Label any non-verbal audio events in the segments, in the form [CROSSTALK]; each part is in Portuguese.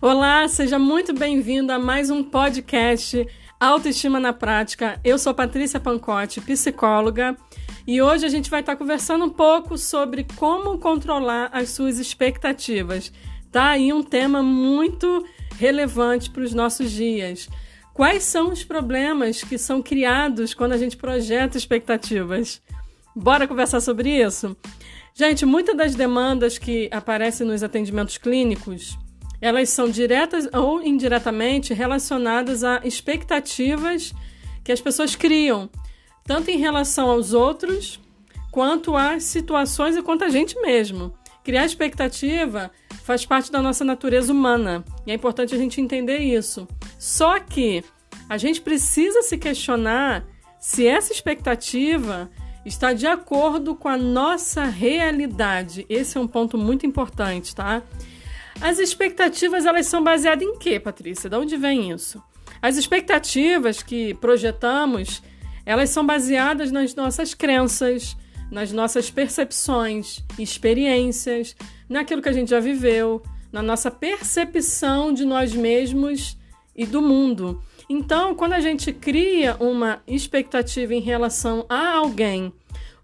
Olá, seja muito bem-vindo a mais um podcast Autoestima na Prática. Eu sou Patrícia Pancotti, psicóloga, e hoje a gente vai estar conversando um pouco sobre como controlar as suas expectativas. Tá aí um tema muito relevante para os nossos dias. Quais são os problemas que são criados quando a gente projeta expectativas? Bora conversar sobre isso? Gente, muitas das demandas que aparecem nos atendimentos clínicos elas são diretas ou indiretamente relacionadas a expectativas que as pessoas criam, tanto em relação aos outros, quanto às situações e quanto a gente mesmo. Criar expectativa faz parte da nossa natureza humana e é importante a gente entender isso. Só que a gente precisa se questionar se essa expectativa está de acordo com a nossa realidade. Esse é um ponto muito importante, tá? As expectativas elas são baseadas em quê, Patrícia? De onde vem isso? As expectativas que projetamos, elas são baseadas nas nossas crenças, nas nossas percepções, experiências, naquilo que a gente já viveu, na nossa percepção de nós mesmos e do mundo. Então, quando a gente cria uma expectativa em relação a alguém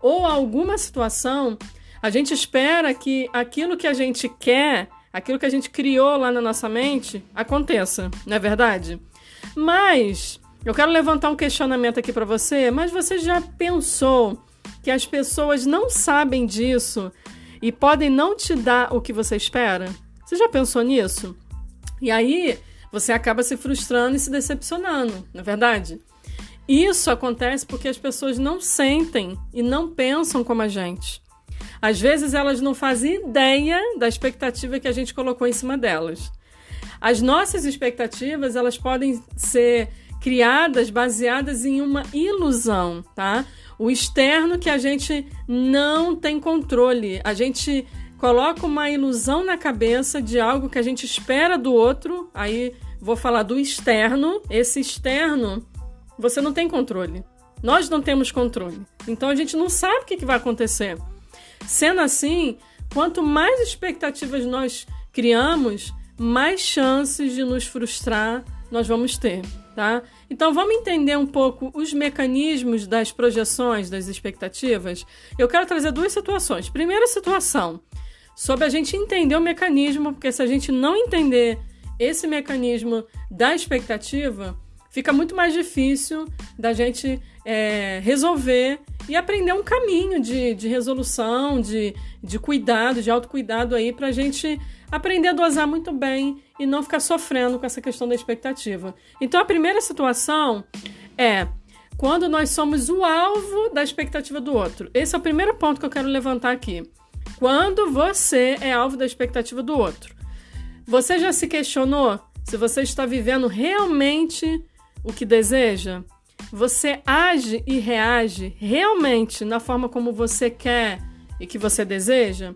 ou a alguma situação, a gente espera que aquilo que a gente quer aquilo que a gente criou lá na nossa mente aconteça, não é verdade? Mas eu quero levantar um questionamento aqui para você, mas você já pensou que as pessoas não sabem disso e podem não te dar o que você espera? Você já pensou nisso? E aí você acaba se frustrando e se decepcionando, não é verdade? Isso acontece porque as pessoas não sentem e não pensam como a gente. Às vezes elas não fazem ideia da expectativa que a gente colocou em cima delas. As nossas expectativas, elas podem ser criadas baseadas em uma ilusão, tá? O externo que a gente não tem controle. A gente coloca uma ilusão na cabeça de algo que a gente espera do outro. Aí vou falar do externo. Esse externo, você não tem controle. Nós não temos controle. Então a gente não sabe o que vai acontecer. Sendo assim, quanto mais expectativas nós criamos, mais chances de nos frustrar nós vamos ter, tá? Então vamos entender um pouco os mecanismos das projeções, das expectativas. Eu quero trazer duas situações. Primeira situação, sobre a gente entender o mecanismo, porque se a gente não entender esse mecanismo da expectativa, fica muito mais difícil da gente é, resolver e aprender um caminho de, de resolução, de, de cuidado, de autocuidado aí, para a gente aprender a dosar muito bem e não ficar sofrendo com essa questão da expectativa. Então, a primeira situação é quando nós somos o alvo da expectativa do outro. Esse é o primeiro ponto que eu quero levantar aqui. Quando você é alvo da expectativa do outro. Você já se questionou se você está vivendo realmente o que deseja? Você age e reage realmente na forma como você quer e que você deseja,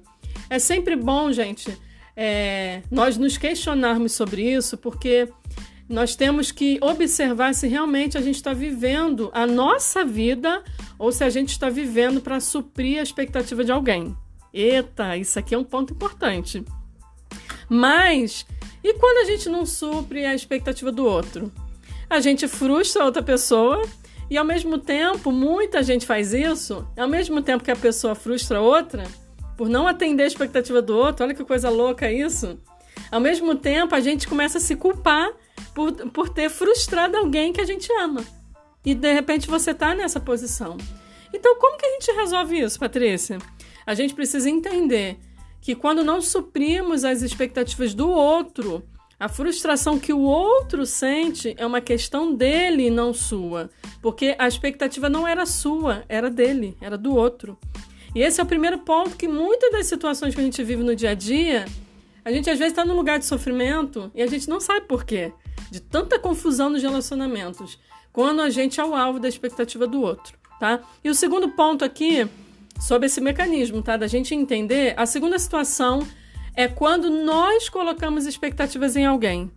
é sempre bom, gente, é, nós nos questionarmos sobre isso, porque nós temos que observar se realmente a gente está vivendo a nossa vida ou se a gente está vivendo para suprir a expectativa de alguém. Eita, isso aqui é um ponto importante. Mas, e quando a gente não supre a expectativa do outro? A gente frustra outra pessoa e ao mesmo tempo, muita gente faz isso, ao mesmo tempo que a pessoa frustra outra, por não atender a expectativa do outro, olha que coisa louca isso. Ao mesmo tempo, a gente começa a se culpar por, por ter frustrado alguém que a gente ama. E de repente você está nessa posição. Então, como que a gente resolve isso, Patrícia? A gente precisa entender que quando não suprimos as expectativas do outro, a frustração que o outro sente é uma questão dele e não sua, porque a expectativa não era sua, era dele, era do outro. E esse é o primeiro ponto que muitas das situações que a gente vive no dia a dia, a gente às vezes está num lugar de sofrimento e a gente não sabe por quê, de tanta confusão nos relacionamentos, quando a gente é o alvo da expectativa do outro, tá? E o segundo ponto aqui sobre esse mecanismo, tá? Da gente entender, a segunda situação é quando nós colocamos expectativas em alguém.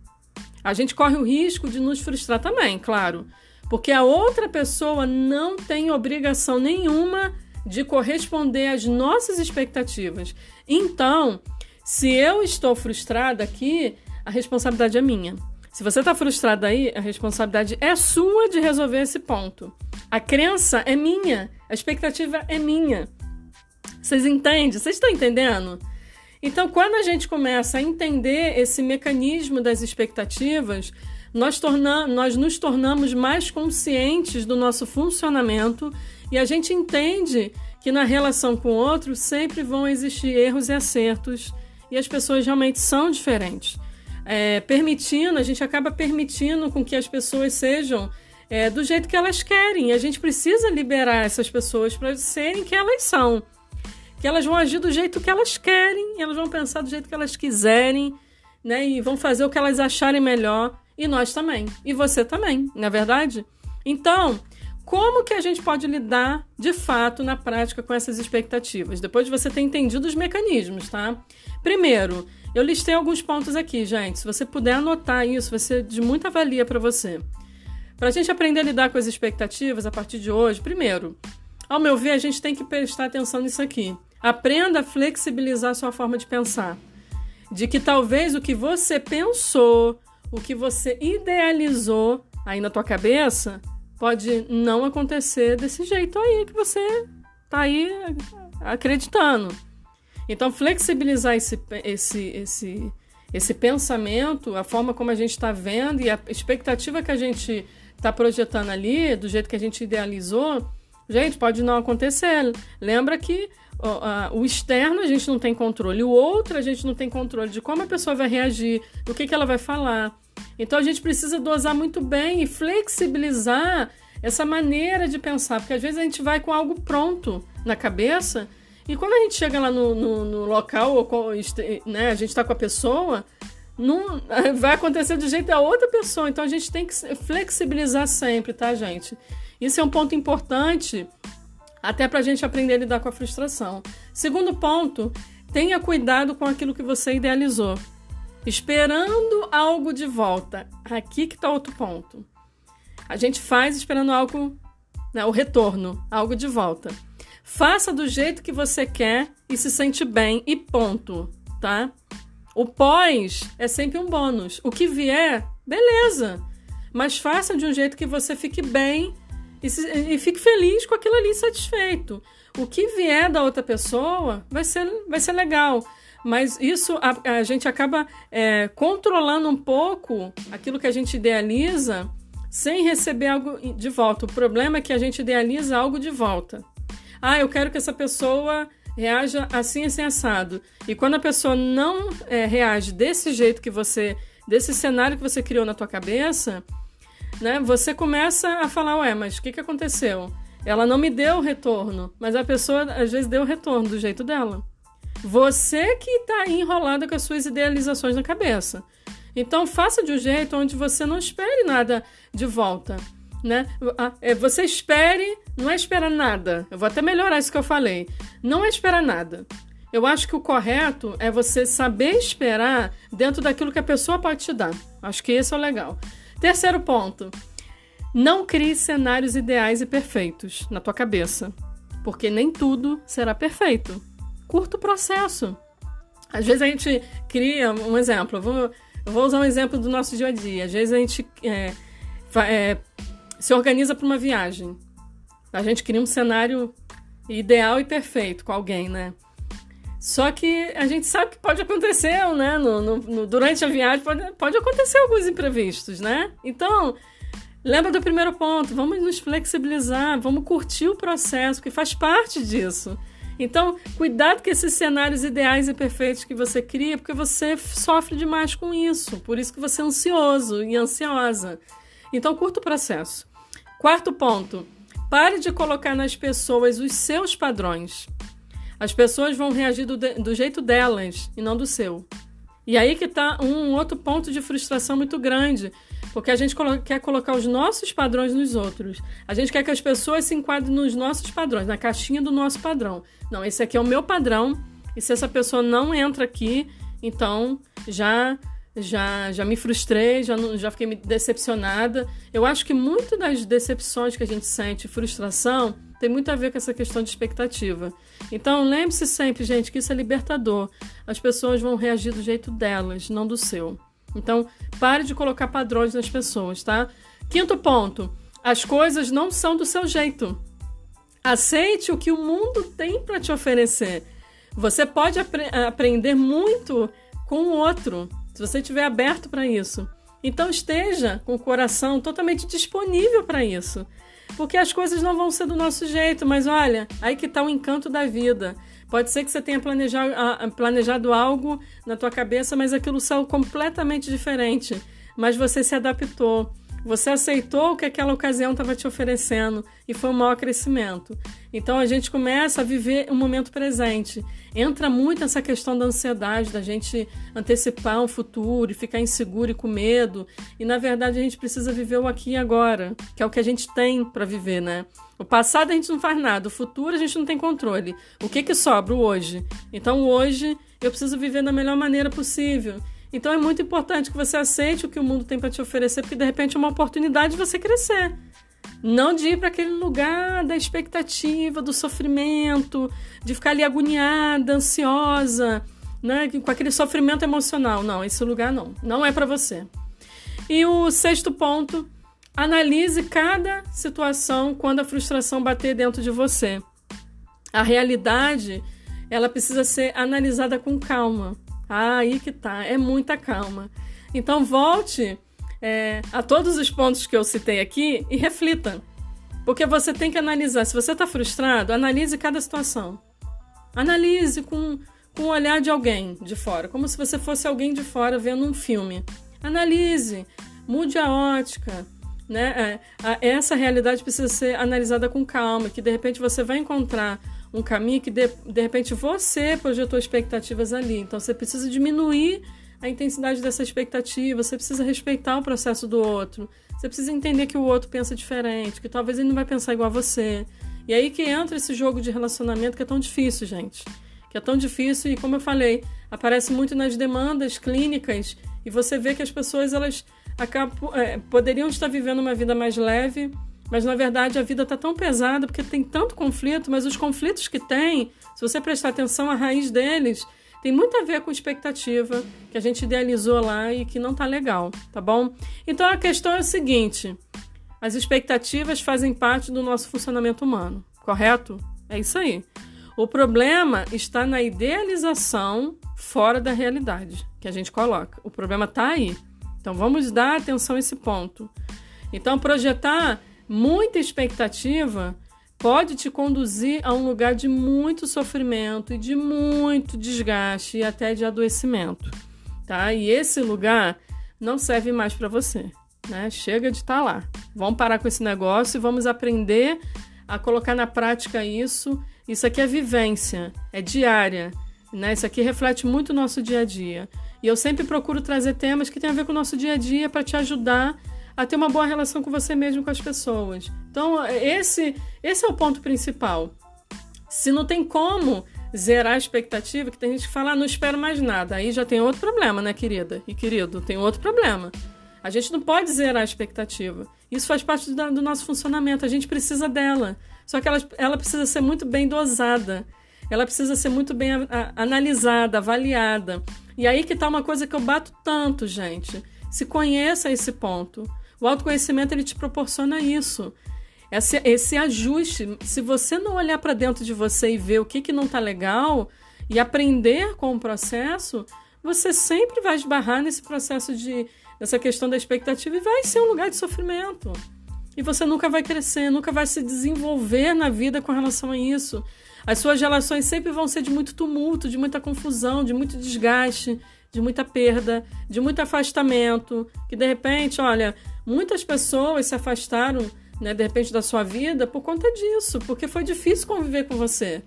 A gente corre o risco de nos frustrar também, claro, porque a outra pessoa não tem obrigação nenhuma de corresponder às nossas expectativas. Então, se eu estou frustrada aqui, a responsabilidade é minha. Se você está frustrado aí, a responsabilidade é sua de resolver esse ponto. A crença é minha, a expectativa é minha. Vocês entendem? Vocês estão entendendo? Então, quando a gente começa a entender esse mecanismo das expectativas, nós, torna, nós nos tornamos mais conscientes do nosso funcionamento e a gente entende que na relação com o outro sempre vão existir erros e acertos e as pessoas realmente são diferentes. É, permitindo, a gente acaba permitindo com que as pessoas sejam é, do jeito que elas querem. A gente precisa liberar essas pessoas para serem que elas são. Que elas vão agir do jeito que elas querem, elas vão pensar do jeito que elas quiserem, né? E vão fazer o que elas acharem melhor. E nós também. E você também, não é verdade? Então, como que a gente pode lidar de fato na prática com essas expectativas? Depois de você ter entendido os mecanismos, tá? Primeiro, eu listei alguns pontos aqui, gente. Se você puder anotar isso, vai ser de muita valia para você. Para a gente aprender a lidar com as expectativas a partir de hoje, primeiro, ao meu ver, a gente tem que prestar atenção nisso aqui. Aprenda a flexibilizar sua forma de pensar. De que talvez o que você pensou, o que você idealizou aí na tua cabeça, pode não acontecer desse jeito aí que você tá aí acreditando. Então, flexibilizar esse, esse, esse, esse pensamento, a forma como a gente está vendo e a expectativa que a gente está projetando ali, do jeito que a gente idealizou, gente, pode não acontecer. Lembra que o, externo a gente não tem controle, o outro a gente não tem controle de como a pessoa vai reagir, o que, que ela vai falar. Então a gente precisa dosar muito bem e flexibilizar essa maneira de pensar, porque às vezes a gente vai com algo pronto na cabeça e quando a gente chega lá no, no, no local, ou, né, a gente está com a pessoa, não, [LAUGHS] vai acontecer do jeito da outra pessoa. Então a gente tem que flexibilizar sempre, tá, gente? Isso é um ponto importante até para a gente aprender a lidar com a frustração. Segundo ponto, tenha cuidado com aquilo que você idealizou esperando algo de volta. Aqui que está outro ponto. A gente faz esperando algo, né, o retorno, algo de volta. Faça do jeito que você quer e se sente bem e ponto, tá? O pós é sempre um bônus. O que vier, beleza. Mas faça de um jeito que você fique bem e, se, e fique feliz com aquilo ali satisfeito. O que vier da outra pessoa vai ser, vai ser legal mas isso a, a gente acaba é, controlando um pouco aquilo que a gente idealiza sem receber algo de volta. O problema é que a gente idealiza algo de volta. Ah, eu quero que essa pessoa reaja assim, assim, assado. E quando a pessoa não é, reage desse jeito que você, desse cenário que você criou na tua cabeça, né, você começa a falar, ué, mas o que, que aconteceu? Ela não me deu retorno, mas a pessoa às vezes deu retorno do jeito dela. Você que está enrolada com as suas idealizações na cabeça. Então faça de um jeito onde você não espere nada de volta. Né? É, você espere, não é esperar nada. Eu vou até melhorar isso que eu falei. Não é esperar nada. Eu acho que o correto é você saber esperar dentro daquilo que a pessoa pode te dar. Acho que esse é o legal. Terceiro ponto. Não crie cenários ideais e perfeitos na tua cabeça, porque nem tudo será perfeito curto processo. Às vezes a gente cria um exemplo, eu vou, eu vou usar um exemplo do nosso dia a dia. Às vezes a gente é, é, se organiza para uma viagem. A gente cria um cenário ideal e perfeito com alguém, né? Só que a gente sabe que pode acontecer, né? No, no, no, durante a viagem pode, pode acontecer alguns imprevistos, né? Então, lembra do primeiro ponto, vamos nos flexibilizar, vamos curtir o processo, que faz parte disso. Então, cuidado com esses cenários ideais e perfeitos que você cria, porque você sofre demais com isso. Por isso que você é ansioso e ansiosa. Então, curta o processo. Quarto ponto: pare de colocar nas pessoas os seus padrões. As pessoas vão reagir do, do jeito delas e não do seu. E aí que está um outro ponto de frustração muito grande, porque a gente quer colocar os nossos padrões nos outros. A gente quer que as pessoas se enquadrem nos nossos padrões, na caixinha do nosso padrão. Não, esse aqui é o meu padrão, e se essa pessoa não entra aqui, então já já já me frustrei, já já fiquei decepcionada. Eu acho que muito das decepções que a gente sente, frustração, tem muito a ver com essa questão de expectativa. Então, lembre-se sempre, gente, que isso é libertador. As pessoas vão reagir do jeito delas, não do seu. Então, pare de colocar padrões nas pessoas, tá? Quinto ponto: as coisas não são do seu jeito. Aceite o que o mundo tem para te oferecer. Você pode apre aprender muito com o outro, se você estiver aberto para isso. Então esteja com o coração totalmente disponível para isso. Porque as coisas não vão ser do nosso jeito, mas olha, aí que está o encanto da vida. Pode ser que você tenha planejado, planejado algo na tua cabeça, mas aquilo saiu completamente diferente. Mas você se adaptou. Você aceitou o que aquela ocasião estava te oferecendo e foi um maior crescimento. Então a gente começa a viver o um momento presente. Entra muito essa questão da ansiedade, da gente antecipar um futuro e ficar inseguro e com medo. E na verdade a gente precisa viver o aqui e agora, que é o que a gente tem para viver, né? O passado a gente não faz nada, o futuro a gente não tem controle. O que que sobra? O hoje. Então hoje eu preciso viver da melhor maneira possível. Então é muito importante que você aceite o que o mundo tem para te oferecer, porque de repente é uma oportunidade de você crescer. Não de ir para aquele lugar da expectativa, do sofrimento, de ficar ali agoniada, ansiosa, né? com aquele sofrimento emocional. Não, esse lugar não. Não é para você. E o sexto ponto, analise cada situação quando a frustração bater dentro de você. A realidade, ela precisa ser analisada com calma. Aí que tá, é muita calma. Então volte é, a todos os pontos que eu citei aqui e reflita. Porque você tem que analisar. Se você está frustrado, analise cada situação. Analise com, com o olhar de alguém de fora, como se você fosse alguém de fora vendo um filme. Analise, mude a ótica. Né? É, essa realidade precisa ser analisada com calma, que de repente você vai encontrar um caminho que de, de repente você projetou expectativas ali. Então você precisa diminuir a intensidade dessa expectativa, você precisa respeitar o processo do outro, você precisa entender que o outro pensa diferente, que talvez ele não vai pensar igual a você. E aí que entra esse jogo de relacionamento que é tão difícil, gente. Que é tão difícil e, como eu falei, aparece muito nas demandas clínicas e você vê que as pessoas elas acabam, é, poderiam estar vivendo uma vida mais leve mas na verdade a vida está tão pesada porque tem tanto conflito, mas os conflitos que tem, se você prestar atenção, a raiz deles tem muito a ver com expectativa que a gente idealizou lá e que não tá legal, tá bom? Então a questão é a seguinte: as expectativas fazem parte do nosso funcionamento humano, correto? É isso aí. O problema está na idealização fora da realidade que a gente coloca. O problema está aí. Então vamos dar atenção a esse ponto. Então projetar Muita expectativa pode te conduzir a um lugar de muito sofrimento e de muito desgaste e até de adoecimento, tá? E esse lugar não serve mais para você, né? Chega de estar tá lá. Vamos parar com esse negócio e vamos aprender a colocar na prática isso. Isso aqui é vivência, é diária, né? Isso aqui reflete muito o nosso dia a dia. E eu sempre procuro trazer temas que têm a ver com o nosso dia a dia para te ajudar a ter uma boa relação com você mesmo com as pessoas. Então, esse, esse é o ponto principal. Se não tem como zerar a expectativa, que tem gente que fala, ah, não espero mais nada. Aí já tem outro problema, né, querida e querido? Tem outro problema. A gente não pode zerar a expectativa. Isso faz parte do, do nosso funcionamento. A gente precisa dela. Só que ela, ela precisa ser muito bem dosada. Ela precisa ser muito bem a, a, analisada, avaliada. E aí que tá uma coisa que eu bato tanto, gente. Se conheça esse ponto. O autoconhecimento ele te proporciona isso. Esse, esse ajuste. Se você não olhar para dentro de você e ver o que, que não está legal e aprender com o processo, você sempre vai esbarrar nesse processo de nessa questão da expectativa e vai ser um lugar de sofrimento. E você nunca vai crescer, nunca vai se desenvolver na vida com relação a isso. As suas relações sempre vão ser de muito tumulto, de muita confusão, de muito desgaste, de muita perda, de muito afastamento. Que de repente, olha, Muitas pessoas se afastaram, né, de repente, da sua vida por conta disso, porque foi difícil conviver com você.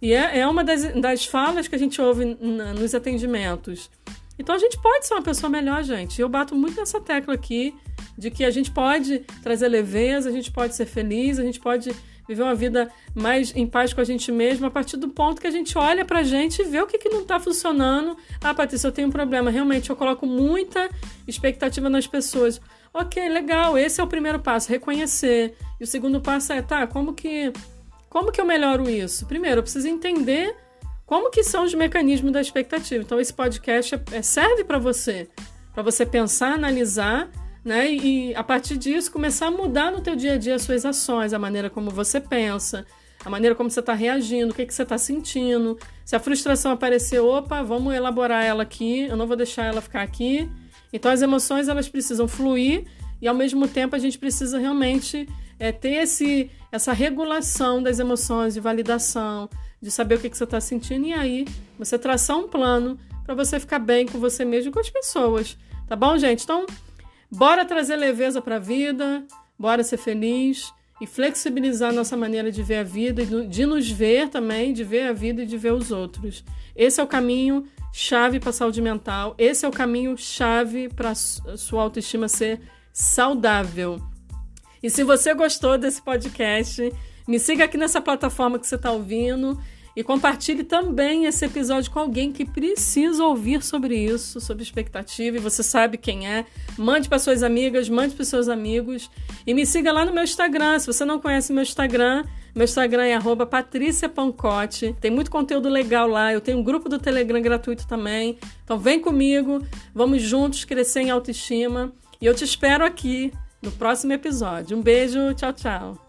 E é, é uma das, das falas que a gente ouve na, nos atendimentos. Então a gente pode ser uma pessoa melhor, gente. Eu bato muito nessa tecla aqui de que a gente pode trazer leveza, a gente pode ser feliz, a gente pode viver uma vida mais em paz com a gente mesmo a partir do ponto que a gente olha pra gente e vê o que, que não tá funcionando. Ah, Patrícia, eu tenho um problema. Realmente, eu coloco muita expectativa nas pessoas. Ok, legal, esse é o primeiro passo, reconhecer. E o segundo passo é, tá, como que como que eu melhoro isso? Primeiro, eu preciso entender como que são os mecanismos da expectativa. Então esse podcast é, é serve para você, para você pensar, analisar, né? E a partir disso começar a mudar no teu dia a dia as suas ações, a maneira como você pensa, a maneira como você está reagindo, o que, que você está sentindo. Se a frustração aparecer, opa, vamos elaborar ela aqui, eu não vou deixar ela ficar aqui. Então as emoções elas precisam fluir e ao mesmo tempo a gente precisa realmente é, ter esse, essa regulação das emoções, de validação, de saber o que, que você está sentindo e aí você traçar um plano para você ficar bem com você mesmo e com as pessoas. Tá bom, gente? Então, bora trazer leveza para a vida, bora ser feliz e flexibilizar nossa maneira de ver a vida de nos ver também, de ver a vida e de ver os outros. Esse é o caminho chave para a saúde mental, esse é o caminho chave para a sua autoestima ser saudável. E se você gostou desse podcast, me siga aqui nessa plataforma que você está ouvindo e compartilhe também esse episódio com alguém que precisa ouvir sobre isso, sobre expectativa, e você sabe quem é. Mande para suas amigas, mande para seus amigos e me siga lá no meu Instagram. Se você não conhece meu Instagram, meu Instagram é @patriciapancote. Tem muito conteúdo legal lá. Eu tenho um grupo do Telegram gratuito também. Então vem comigo, vamos juntos crescer em autoestima. E eu te espero aqui no próximo episódio. Um beijo, tchau, tchau.